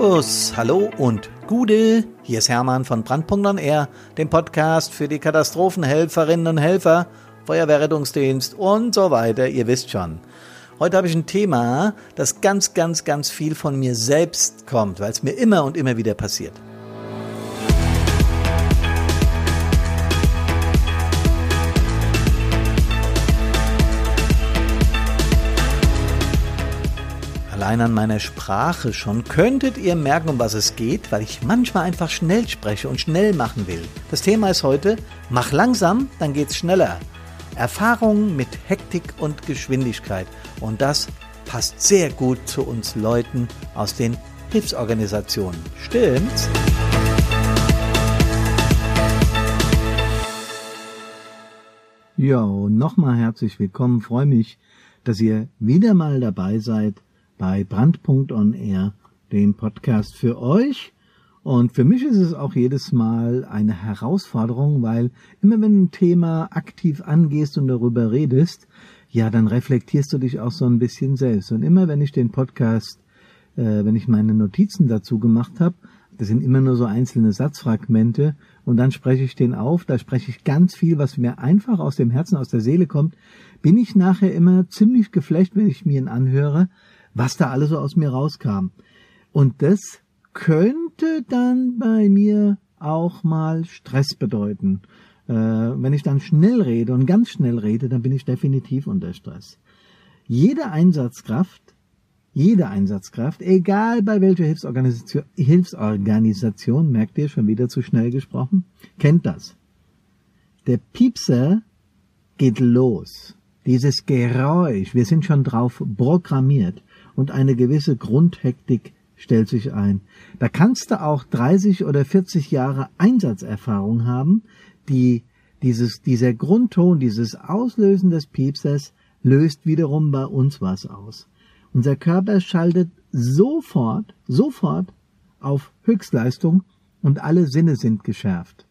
Servus, hallo und Gude. Hier ist Hermann von Brandpunkt on Air, dem Podcast für die Katastrophenhelferinnen und Helfer, Feuerwehrrettungsdienst und so weiter. Ihr wisst schon. Heute habe ich ein Thema, das ganz, ganz, ganz viel von mir selbst kommt, weil es mir immer und immer wieder passiert. Allein an meiner Sprache schon könntet ihr merken, um was es geht, weil ich manchmal einfach schnell spreche und schnell machen will. Das Thema ist heute, mach langsam, dann geht's schneller. Erfahrungen mit Hektik und Geschwindigkeit. Und das passt sehr gut zu uns Leuten aus den Hilfsorganisationen. Stimmt's? Jo, nochmal herzlich willkommen. Freue mich, dass ihr wieder mal dabei seid bei Brandpunkt on Air, dem Podcast für euch. Und für mich ist es auch jedes Mal eine Herausforderung, weil immer wenn du ein Thema aktiv angehst und darüber redest, ja, dann reflektierst du dich auch so ein bisschen selbst. Und immer wenn ich den Podcast, äh, wenn ich meine Notizen dazu gemacht habe, das sind immer nur so einzelne Satzfragmente und dann spreche ich den auf, da spreche ich ganz viel, was mir einfach aus dem Herzen, aus der Seele kommt, bin ich nachher immer ziemlich geflecht, wenn ich mir ihn anhöre, was da alles so aus mir rauskam. Und das könnte dann bei mir auch mal Stress bedeuten. Äh, wenn ich dann schnell rede und ganz schnell rede, dann bin ich definitiv unter Stress. Jede Einsatzkraft, jede Einsatzkraft, egal bei welcher Hilfsorganisation, Hilfsorganisation, merkt ihr schon wieder zu schnell gesprochen, kennt das. Der Piepser geht los. Dieses Geräusch, wir sind schon drauf programmiert und eine gewisse Grundhektik stellt sich ein. Da kannst du auch 30 oder 40 Jahre Einsatzerfahrung haben, die dieses, dieser Grundton, dieses Auslösen des Piepsers löst wiederum bei uns was aus. Unser Körper schaltet sofort, sofort auf Höchstleistung und alle Sinne sind geschärft.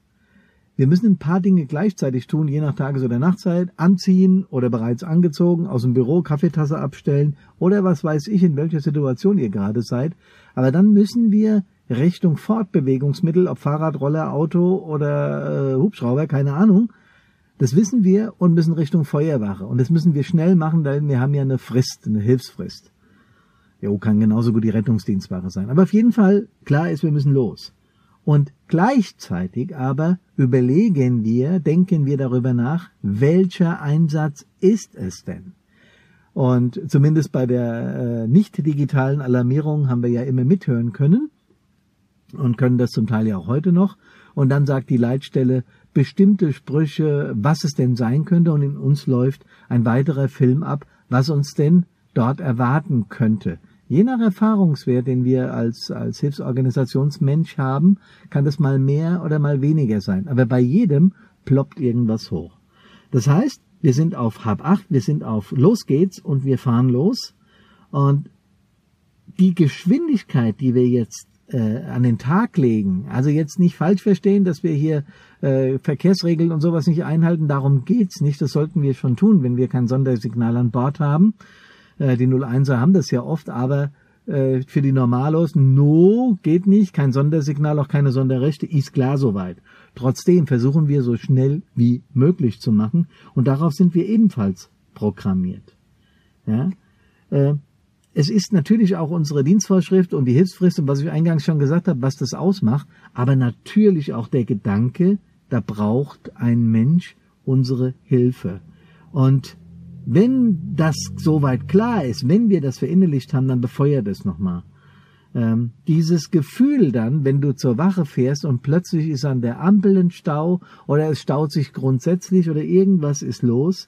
Wir müssen ein paar Dinge gleichzeitig tun, je nach Tages- oder Nachtzeit, anziehen oder bereits angezogen, aus dem Büro Kaffeetasse abstellen oder was weiß ich, in welcher Situation ihr gerade seid. Aber dann müssen wir Richtung Fortbewegungsmittel, ob Fahrrad, Roller, Auto oder äh, Hubschrauber, keine Ahnung. Das wissen wir und müssen Richtung Feuerwache. Und das müssen wir schnell machen, denn wir haben ja eine Frist, eine Hilfsfrist. Jo, kann genauso gut die Rettungsdienstwache sein. Aber auf jeden Fall, klar ist, wir müssen los. Und gleichzeitig aber überlegen wir, denken wir darüber nach, welcher Einsatz ist es denn? Und zumindest bei der äh, nicht digitalen Alarmierung haben wir ja immer mithören können und können das zum Teil ja auch heute noch. Und dann sagt die Leitstelle bestimmte Sprüche, was es denn sein könnte. Und in uns läuft ein weiterer Film ab, was uns denn dort erwarten könnte. Je nach Erfahrungswert, den wir als, als Hilfsorganisationsmensch haben, kann das mal mehr oder mal weniger sein. Aber bei jedem ploppt irgendwas hoch. Das heißt, wir sind auf Hab 8, wir sind auf Los geht's und wir fahren los. Und die Geschwindigkeit, die wir jetzt äh, an den Tag legen, also jetzt nicht falsch verstehen, dass wir hier äh, Verkehrsregeln und sowas nicht einhalten, darum geht's nicht. Das sollten wir schon tun, wenn wir kein Sondersignal an Bord haben. Äh, die 01er haben das ja oft, aber äh, für die Normalos, no, geht nicht, kein Sondersignal, auch keine Sonderrechte, ist klar soweit. Trotzdem versuchen wir so schnell wie möglich zu machen und darauf sind wir ebenfalls programmiert. Ja? Äh, es ist natürlich auch unsere Dienstvorschrift und die Hilfsfrist und was ich eingangs schon gesagt habe, was das ausmacht, aber natürlich auch der Gedanke, da braucht ein Mensch unsere Hilfe. Und wenn das soweit klar ist, wenn wir das verinnerlicht haben, dann befeuert es nochmal. Ähm, dieses Gefühl dann, wenn du zur Wache fährst und plötzlich ist an der Ampel ein Stau oder es staut sich grundsätzlich oder irgendwas ist los,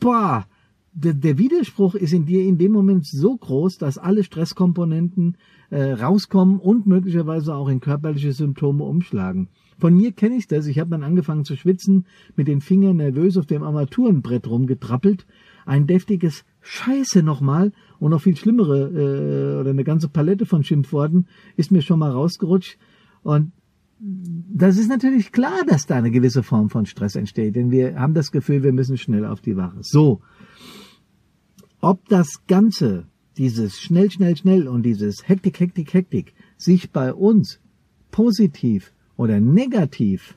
boah, der, der Widerspruch ist in dir in dem Moment so groß, dass alle Stresskomponenten äh, rauskommen und möglicherweise auch in körperliche Symptome umschlagen. Von mir kenne ich das. Ich habe dann angefangen zu schwitzen, mit den Fingern nervös auf dem Armaturenbrett rumgetrappelt. Ein deftiges Scheiße nochmal und noch viel schlimmere äh, oder eine ganze Palette von Schimpfworten ist mir schon mal rausgerutscht. Und das ist natürlich klar, dass da eine gewisse Form von Stress entsteht, denn wir haben das Gefühl, wir müssen schnell auf die Wache. So. Ob das Ganze, dieses schnell, schnell, schnell und dieses Hektik, Hektik, Hektik sich bei uns positiv oder negativ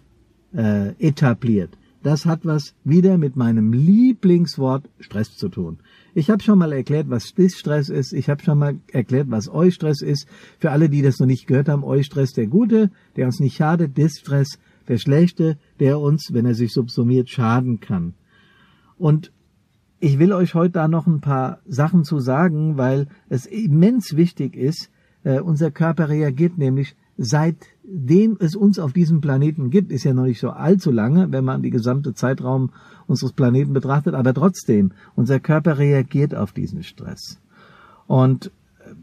äh, etabliert, das hat was wieder mit meinem Lieblingswort Stress zu tun. Ich habe schon mal erklärt, was Stress ist. Ich habe schon mal erklärt, was Eustress ist. Für alle, die das noch nicht gehört haben, Eustress der Gute, der uns nicht schadet, Distress der Schlechte, der uns, wenn er sich subsumiert, schaden kann. Und ich will euch heute da noch ein paar Sachen zu sagen, weil es immens wichtig ist. Äh, unser Körper reagiert nämlich seitdem es uns auf diesem Planeten gibt, ist ja noch nicht so allzu lange, wenn man die gesamte Zeitraum unseres Planeten betrachtet, aber trotzdem, unser Körper reagiert auf diesen Stress. Und äh,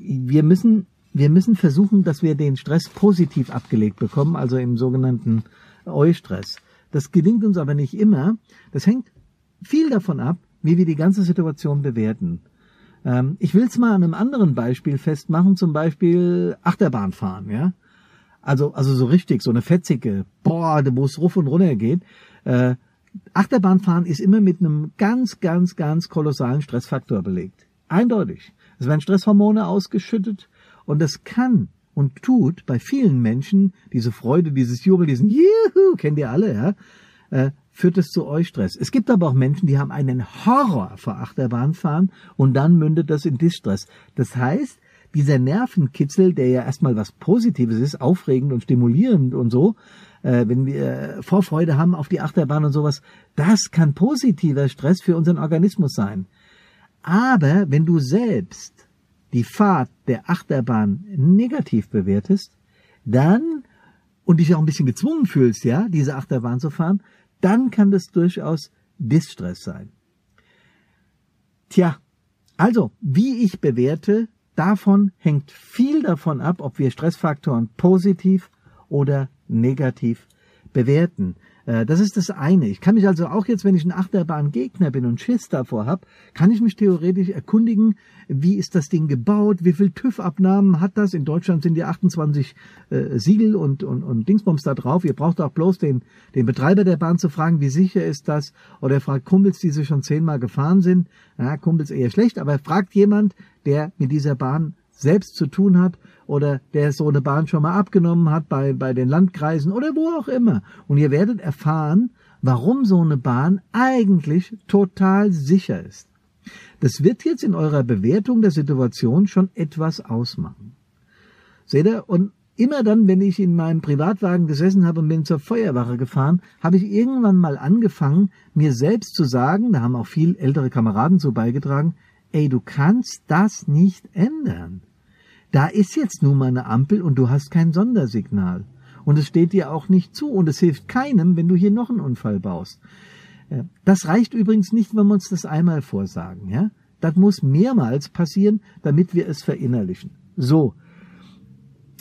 wir müssen, wir müssen versuchen, dass wir den Stress positiv abgelegt bekommen, also im sogenannten Eustress. Das gelingt uns aber nicht immer. Das hängt viel davon ab, wie wir die ganze Situation bewerten. Ähm, ich will es mal an einem anderen Beispiel festmachen, zum Beispiel Achterbahn fahren, ja. Also, also so richtig, so eine fetzige, boah, wo es ruf und runter geht. Äh, Achterbahnfahren ist immer mit einem ganz, ganz, ganz kolossalen Stressfaktor belegt. Eindeutig. Es werden Stresshormone ausgeschüttet und das kann und tut bei vielen Menschen diese Freude, dieses Jubel, diesen Juhu, kennt ihr alle, ja, äh, führt es zu Eustress. Es gibt aber auch Menschen, die haben einen Horror vor Achterbahnfahren und dann mündet das in Distress. Das heißt, dieser Nervenkitzel, der ja erstmal was Positives ist, aufregend und stimulierend und so, äh, wenn wir Vorfreude haben auf die Achterbahn und sowas, das kann positiver Stress für unseren Organismus sein. Aber wenn du selbst die Fahrt der Achterbahn negativ bewertest, dann und dich auch ein bisschen gezwungen fühlst, ja, diese Achterbahn zu fahren, dann kann das durchaus Distress sein. Tja, also, wie ich bewerte, davon hängt viel davon ab, ob wir Stressfaktoren positiv oder negativ bewerten. Äh, das ist das eine. Ich kann mich also auch jetzt, wenn ich ein Achterbahn-Gegner bin und Schiss davor habe, kann ich mich theoretisch erkundigen, wie ist das Ding gebaut, wie viel TÜV-Abnahmen hat das. In Deutschland sind ja 28 äh, Siegel und, und, und Dingsbums da drauf. Ihr braucht auch bloß den, den Betreiber der Bahn zu fragen, wie sicher ist das. Oder er fragt Kumpels, die sie schon zehnmal gefahren sind. Ja, Kumpels eher schlecht, aber fragt jemand, der mit dieser Bahn selbst zu tun hat oder der so eine Bahn schon mal abgenommen hat bei, bei den Landkreisen oder wo auch immer. Und ihr werdet erfahren, warum so eine Bahn eigentlich total sicher ist. Das wird jetzt in eurer Bewertung der Situation schon etwas ausmachen. Seht ihr? Und immer dann, wenn ich in meinem Privatwagen gesessen habe und bin zur Feuerwache gefahren, habe ich irgendwann mal angefangen, mir selbst zu sagen, da haben auch viel ältere Kameraden so beigetragen, ey, du kannst das nicht ändern. Da ist jetzt nun mal eine Ampel und du hast kein Sondersignal. Und es steht dir auch nicht zu und es hilft keinem, wenn du hier noch einen Unfall baust. Äh, das reicht übrigens nicht, wenn wir uns das einmal vorsagen, ja? Das muss mehrmals passieren, damit wir es verinnerlichen. So.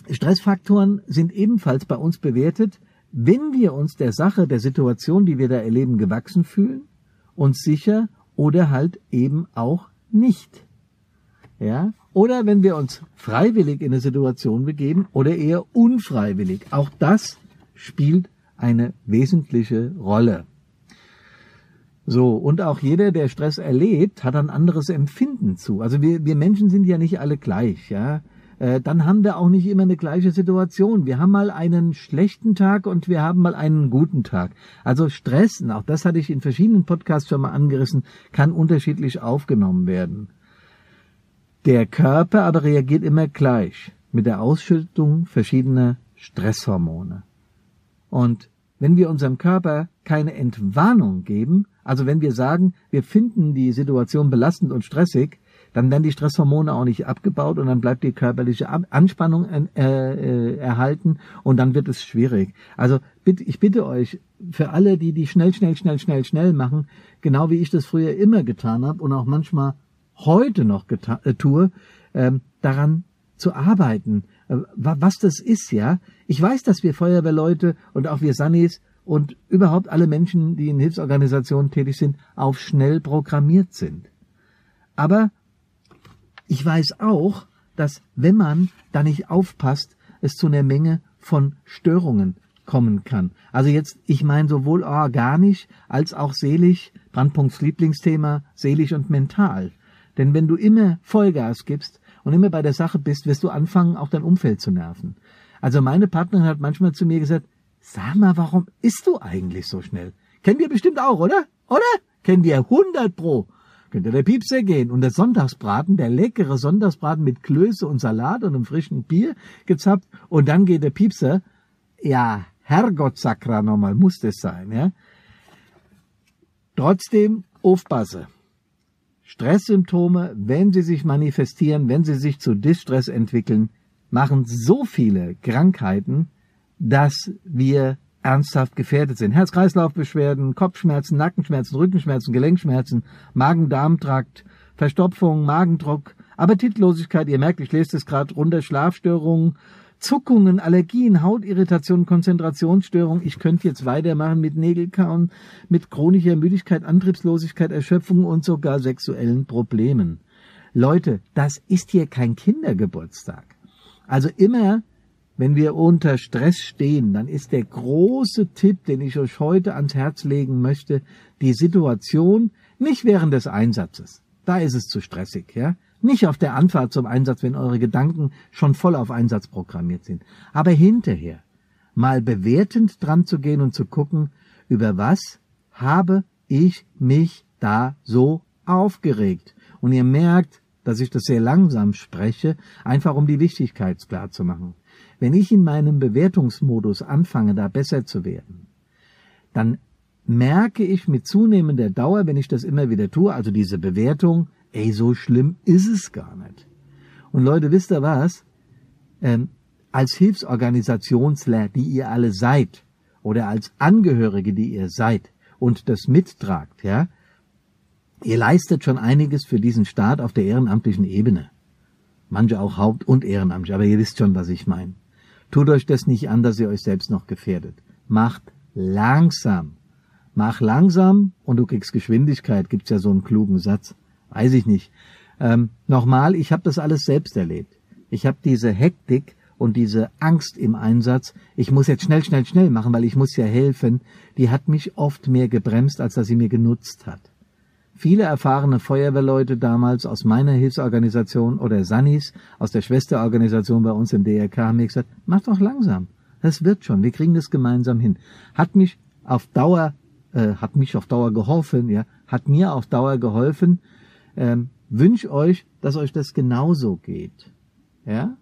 Stressfaktoren sind ebenfalls bei uns bewertet, wenn wir uns der Sache, der Situation, die wir da erleben, gewachsen fühlen, uns sicher oder halt eben auch nicht. Ja? Oder wenn wir uns freiwillig in eine Situation begeben oder eher unfreiwillig. Auch das spielt eine wesentliche Rolle. So, und auch jeder, der Stress erlebt, hat ein anderes Empfinden zu. Also wir, wir Menschen sind ja nicht alle gleich, ja. Äh, dann haben wir auch nicht immer eine gleiche Situation. Wir haben mal einen schlechten Tag und wir haben mal einen guten Tag. Also Stress, und auch das hatte ich in verschiedenen Podcasts schon mal angerissen, kann unterschiedlich aufgenommen werden. Der Körper aber reagiert immer gleich mit der Ausschüttung verschiedener Stresshormone. Und wenn wir unserem Körper keine Entwarnung geben, also wenn wir sagen, wir finden die Situation belastend und stressig, dann werden die Stresshormone auch nicht abgebaut und dann bleibt die körperliche Anspannung äh, äh, erhalten und dann wird es schwierig. Also ich bitte euch, für alle, die die schnell, schnell, schnell, schnell, schnell machen, genau wie ich das früher immer getan habe und auch manchmal heute noch äh, tue, äh, daran zu arbeiten, äh, was das ist, ja. Ich weiß, dass wir Feuerwehrleute und auch wir Sunnis und überhaupt alle Menschen, die in Hilfsorganisationen tätig sind, auf schnell programmiert sind. Aber ich weiß auch, dass wenn man da nicht aufpasst, es zu einer Menge von Störungen kommen kann. Also jetzt, ich meine sowohl organisch als auch seelisch, Brandpunkts Lieblingsthema, seelisch und mental. Denn wenn du immer Vollgas gibst und immer bei der Sache bist, wirst du anfangen, auch dein Umfeld zu nerven. Also meine Partnerin hat manchmal zu mir gesagt, sag mal, warum isst du eigentlich so schnell? Kennt ihr bestimmt auch, oder? Oder? Kennt ihr 100 pro? Könnt ihr der Piepser gehen und der Sonntagsbraten, der leckere Sonntagsbraten mit Klöße und Salat und einem frischen Bier gezapft und dann geht der Piepser. Ja, Herrgott Sakra nochmal, muss das sein, ja? Trotzdem aufpasse. Stresssymptome, wenn sie sich manifestieren, wenn sie sich zu Distress entwickeln, machen so viele Krankheiten, dass wir ernsthaft gefährdet sind. Herz-Kreislauf-Beschwerden, Kopfschmerzen, Nackenschmerzen, Rückenschmerzen, Gelenkschmerzen, Magen-Darm-Trakt, Verstopfung, Magendruck, Appetitlosigkeit, ihr merkt, ich lese es gerade runter, Schlafstörungen, Zuckungen, Allergien, Hautirritationen, Konzentrationsstörungen. Ich könnte jetzt weitermachen mit Nägelkauen, mit chronischer Müdigkeit, Antriebslosigkeit, Erschöpfung und sogar sexuellen Problemen. Leute, das ist hier kein Kindergeburtstag. Also immer, wenn wir unter Stress stehen, dann ist der große Tipp, den ich euch heute ans Herz legen möchte, die Situation nicht während des Einsatzes. Da ist es zu stressig, ja. Nicht auf der Anfahrt zum Einsatz, wenn eure Gedanken schon voll auf Einsatz programmiert sind. Aber hinterher mal bewertend dran zu gehen und zu gucken, über was habe ich mich da so aufgeregt. Und ihr merkt, dass ich das sehr langsam spreche, einfach um die Wichtigkeit klar zu machen. Wenn ich in meinem Bewertungsmodus anfange, da besser zu werden, dann merke ich mit zunehmender Dauer, wenn ich das immer wieder tue, also diese Bewertung, ey, so schlimm ist es gar nicht. Und Leute, wisst ihr was? Ähm, als Hilfsorganisationsler, die ihr alle seid, oder als Angehörige, die ihr seid und das mittragt, ja, ihr leistet schon einiges für diesen Staat auf der ehrenamtlichen Ebene. Manche auch haupt- und ehrenamtlich, aber ihr wisst schon, was ich meine. Tut euch das nicht an, dass ihr euch selbst noch gefährdet. Macht langsam. Mach langsam und du kriegst Geschwindigkeit, gibt's ja so einen klugen Satz. Weiß ich nicht. Ähm, nochmal, ich habe das alles selbst erlebt. Ich habe diese Hektik und diese Angst im Einsatz, ich muss jetzt schnell, schnell, schnell machen, weil ich muss ja helfen, die hat mich oft mehr gebremst, als dass sie mir genutzt hat. Viele erfahrene Feuerwehrleute damals aus meiner Hilfsorganisation oder Sannis aus der Schwesterorganisation bei uns im DRK haben mir gesagt, mach doch langsam. Das wird schon. Wir kriegen das gemeinsam hin. Hat mich auf Dauer, äh, hat mich auf Dauer geholfen, ja, hat mir auf Dauer geholfen. Ähm, wünsch euch, dass euch das genauso geht. Ja?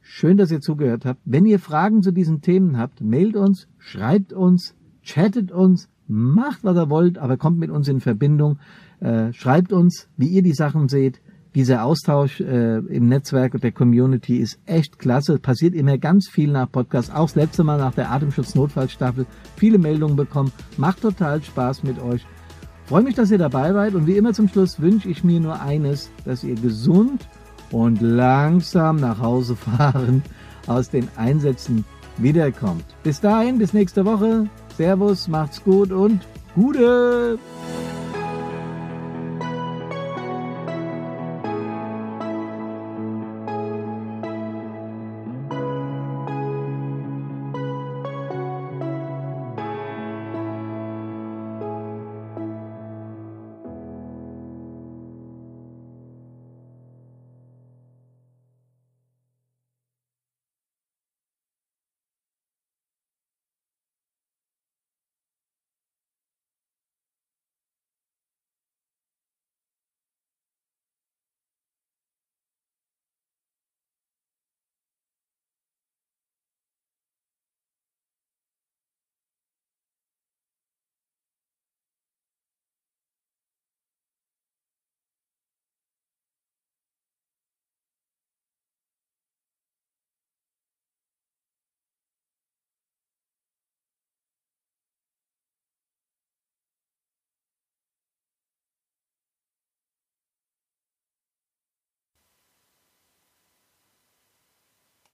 Schön, dass ihr zugehört habt. Wenn ihr Fragen zu diesen Themen habt, mailt uns, schreibt uns, chattet uns, macht, was ihr wollt, aber kommt mit uns in Verbindung. Äh, schreibt uns, wie ihr die Sachen seht. Dieser Austausch äh, im Netzwerk und der Community ist echt klasse. Passiert immer ganz viel nach Podcast. Auch das letzte Mal nach der Atemschutz-Notfallstaffel viele Meldungen bekommen. Macht total Spaß mit euch. Freue mich, dass ihr dabei seid. Und wie immer zum Schluss wünsche ich mir nur eines, dass ihr gesund und langsam nach Hause fahren aus den Einsätzen wiederkommt. Bis dahin, bis nächste Woche. Servus, macht's gut und Gute!